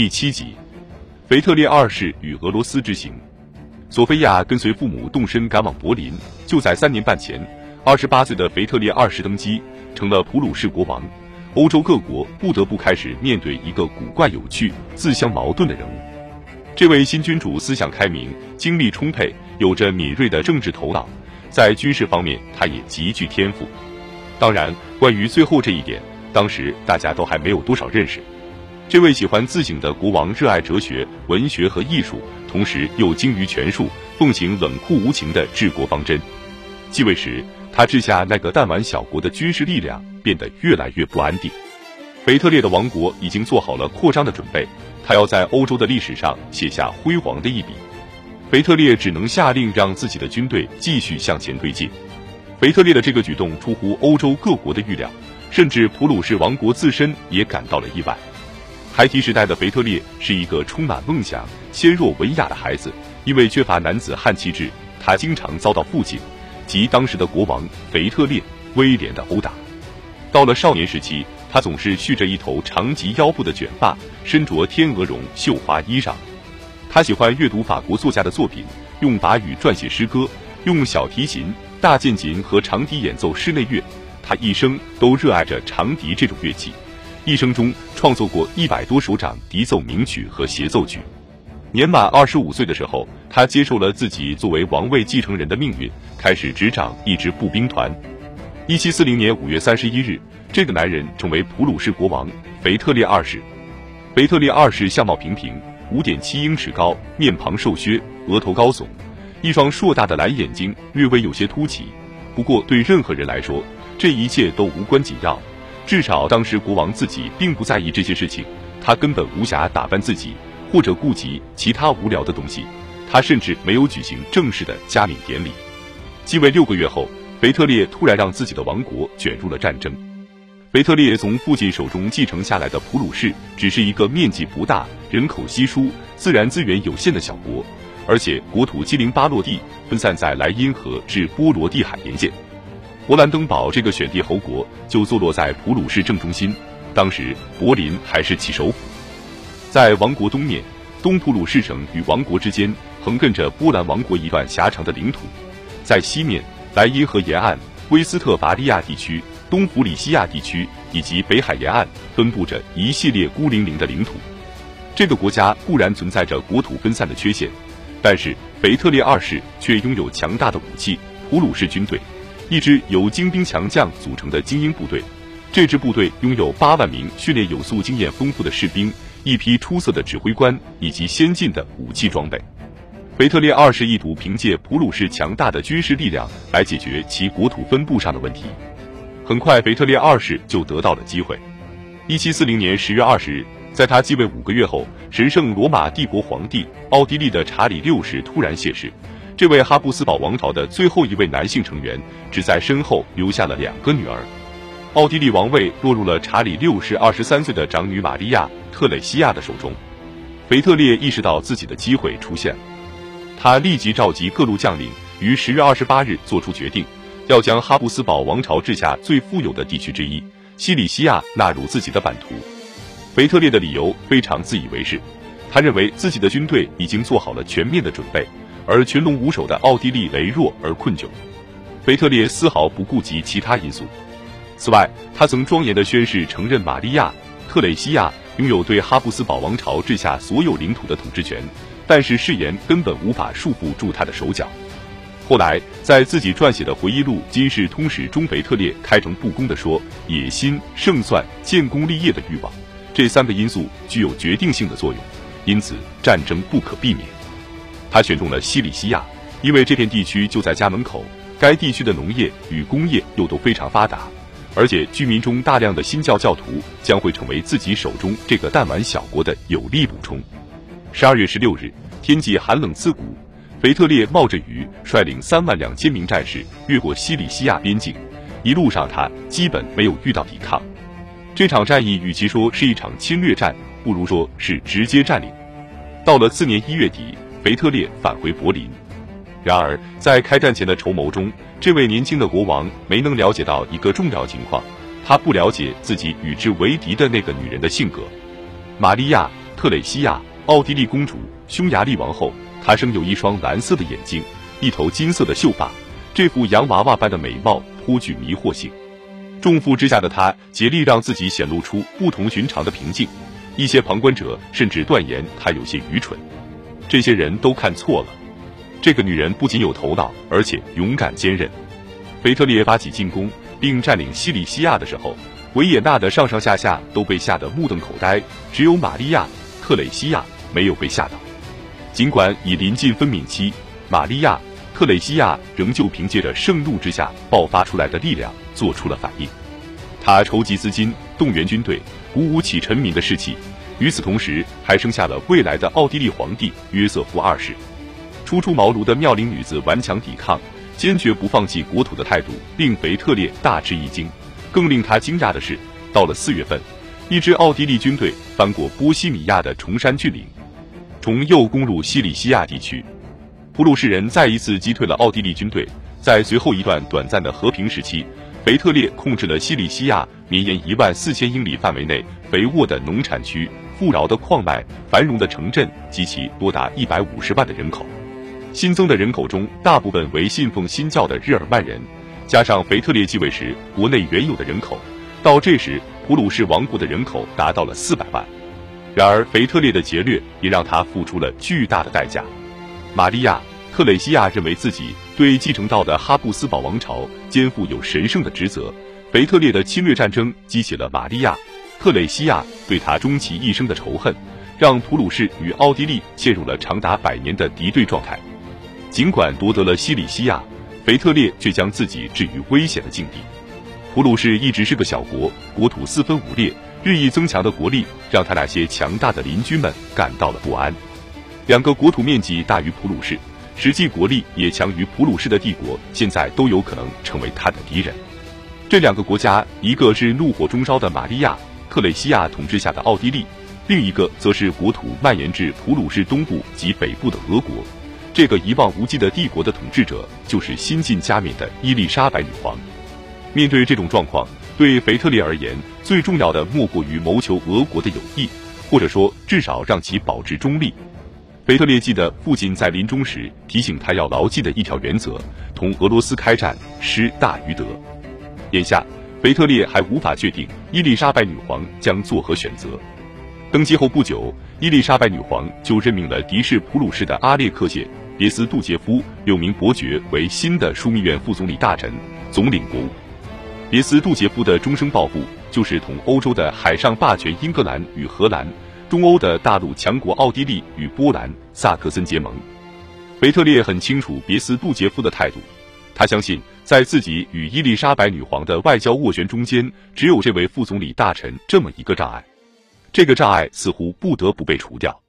第七集，腓特烈二世与俄罗斯之行。索菲亚跟随父母动身赶往柏林。就在三年半前，二十八岁的腓特烈二世登基，成了普鲁士国王。欧洲各国不得不开始面对一个古怪、有趣、自相矛盾的人物。这位新君主思想开明，精力充沛，有着敏锐的政治头脑，在军事方面他也极具天赋。当然，关于最后这一点，当时大家都还没有多少认识。这位喜欢自省的国王热爱哲学、文学和艺术，同时又精于权术，奉行冷酷无情的治国方针。继位时，他治下那个弹丸小国的军事力量变得越来越不安定。腓特烈的王国已经做好了扩张的准备，他要在欧洲的历史上写下辉煌的一笔。腓特烈只能下令让自己的军队继续向前推进。腓特烈的这个举动出乎欧洲各国的预料，甚至普鲁士王国自身也感到了意外。孩提时代的腓特烈是一个充满梦想、纤弱文雅的孩子，因为缺乏男子汉气质，他经常遭到父亲及当时的国王腓特烈威廉的殴打。到了少年时期，他总是蓄着一头长及腰部的卷发，身着天鹅绒绣花衣裳。他喜欢阅读法国作家的作品，用法语撰写诗歌，用小提琴。大键琴和长笛演奏室内乐，他一生都热爱着长笛这种乐器，一生中创作过一百多首长笛奏名曲和协奏曲。年满二十五岁的时候，他接受了自己作为王位继承人的命运，开始执掌一支步兵团。一七四零年五月三十一日，这个男人成为普鲁士国王腓特烈二世。腓特烈二世相貌平平，五点七英尺高，面庞瘦削，额头高耸。一双硕大的蓝眼睛略微有些凸起，不过对任何人来说，这一切都无关紧要。至少当时国王自己并不在意这些事情，他根本无暇打扮自己或者顾及其他无聊的东西。他甚至没有举行正式的加冕典礼。继位六个月后，腓特烈突然让自己的王国卷入了战争。腓特烈从父亲手中继承下来的普鲁士，只是一个面积不大、人口稀疏、自然资源有限的小国。而且国土七零八落地，分散在莱茵河至波罗的海沿线。勃兰登堡这个选帝侯国就坐落在普鲁士正中心，当时柏林还是其首府。在王国东面，东普鲁士省与王国之间横亘着波兰王国一段狭长的领土；在西面，莱茵河沿岸、威斯特伐利亚地区、东弗里西亚地区以及北海沿岸分布着一系列孤零零的领土。这个国家固然存在着国土分散的缺陷。但是腓特烈二世却拥有强大的武器——普鲁士军队，一支由精兵强将组成的精英部队。这支部队拥有八万名训练有素、经验丰富的士兵，一批出色的指挥官以及先进的武器装备。腓特烈二世意图凭借普鲁士强大的军事力量来解决其国土分布上的问题。很快，腓特烈二世就得到了机会。一七四零年十月二十日。在他继位五个月后，神圣罗马帝国皇帝奥地利的查理六世突然谢世。这位哈布斯堡王朝的最后一位男性成员，只在身后留下了两个女儿。奥地利王位落入了查理六世二十三岁的长女玛利亚·特蕾西亚的手中。腓特烈意识到自己的机会出现了，他立即召集各路将领，于十月二十八日做出决定，要将哈布斯堡王朝治下最富有的地区之一西里西亚纳入自己的版图。腓特烈的理由非常自以为是，他认为自己的军队已经做好了全面的准备，而群龙无首的奥地利羸弱而困窘。腓特烈丝毫不顾及其他因素。此外，他曾庄严地宣誓承认玛利亚·特蕾西亚拥有对哈布斯堡王朝治下所有领土的统治权，但是誓言根本无法束缚住他的手脚。后来，在自己撰写的回忆录《金世通史》中，腓特烈开诚布公地说：“野心、胜算、建功立业的欲望。”这三个因素具有决定性的作用，因此战争不可避免。他选中了西里西亚，因为这片地区就在家门口，该地区的农业与工业又都非常发达，而且居民中大量的新教教徒将会成为自己手中这个弹丸小国的有力补充。十二月十六日，天气寒冷刺骨，腓特烈冒着雨，率领三万两千名战士越过西里西亚边境，一路上他基本没有遇到抵抗。这场战役与其说是一场侵略战，不如说是直接占领。到了次年一月底，腓特烈返回柏林。然而，在开战前的筹谋中，这位年轻的国王没能了解到一个重要情况：他不了解自己与之为敌的那个女人的性格。玛利亚·特蕾西亚，奥地利公主，匈牙利王后。她生有一双蓝色的眼睛，一头金色的秀发，这副洋娃娃般的美貌颇具迷惑性。重负之下的她竭力让自己显露出不同寻常的平静。一些旁观者甚至断言她有些愚蠢。这些人都看错了。这个女人不仅有头脑，而且勇敢坚韧。腓特烈发起进攻并占领西里西亚的时候，维也纳的上上下下都被吓得目瞪口呆，只有玛利亚·特蕾西亚没有被吓倒。尽管已临近分娩期，玛利亚·特蕾西亚仍旧凭借着盛怒之下爆发出来的力量做出了反应。她筹集资金，动员军队，鼓舞起臣民的士气。与此同时，还生下了未来的奥地利皇帝约瑟夫二世。初出茅庐的妙龄女子顽强抵抗，坚决不放弃国土的态度，令腓特烈大吃一惊。更令他惊讶的是，到了四月份，一支奥地利军队翻过波西米亚的崇山峻岭，从右攻入西里西亚地区。普鲁士人再一次击退了奥地利军队。在随后一段短暂的和平时期，腓特烈控制了西里西亚绵延一万四千英里范围内肥沃的农产区。富饶的矿脉、繁荣的城镇及其多达一百五十万的人口，新增的人口中大部分为信奉新教的日耳曼人，加上腓特烈继位时国内原有的人口，到这时普鲁士王国的人口达到了四百万。然而，腓特烈的劫掠也让他付出了巨大的代价。玛利亚·特蕾西亚认为自己对继承到的哈布斯堡王朝肩负有神圣的职责，腓特烈的侵略战争激起了玛利亚。特蕾西亚对他终其一生的仇恨，让普鲁士与奥地利陷入了长达百年的敌对状态。尽管夺得了西里西亚，腓特烈却将自己置于危险的境地。普鲁士一直是个小国，国土四分五裂，日益增强的国力让他那些强大的邻居们感到了不安。两个国土面积大于普鲁士，实际国力也强于普鲁士的帝国，现在都有可能成为他的敌人。这两个国家，一个是怒火中烧的玛利亚。特蕾西亚统治下的奥地利，另一个则是国土蔓延至普鲁士东部及北部的俄国。这个一望无际的帝国的统治者就是新晋加冕的伊丽莎白女皇。面对这种状况，对腓特烈而言，最重要的莫过于谋求俄国的友谊，或者说至少让其保持中立。腓特烈记得父亲在临终时提醒他要牢记的一条原则：同俄罗斯开战，失大于得。眼下。腓特烈还无法确定伊丽莎白女皇将作何选择。登基后不久，伊丽莎白女皇就任命了敌视普鲁士的阿列克谢·别斯杜杰夫六名伯爵为新的枢密院副总理大臣，总领国务。别斯杜杰夫的终生抱负就是同欧洲的海上霸权英格兰与荷兰、中欧的大陆强国奥地利与波兰、萨克森结盟。维特烈很清楚别斯杜杰夫的态度。他相信，在自己与伊丽莎白女皇的外交斡旋中间，只有这位副总理大臣这么一个障碍，这个障碍似乎不得不被除掉。